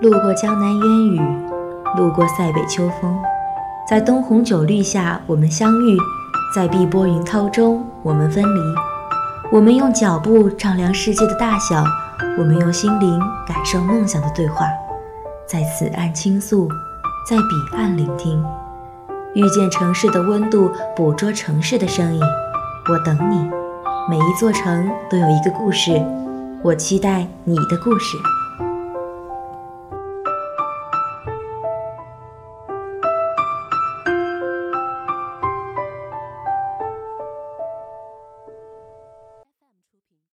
路过江南烟雨路过塞北秋风。在灯红酒绿下我们相遇在碧波云涛中我们分离。我们用脚步丈量世界的大小我们用心灵感受梦想的对话。在此岸倾诉在彼岸聆听。遇见城市的温度捕捉城市的声音。我等你。每一座城都有一个故事我期待你的故事。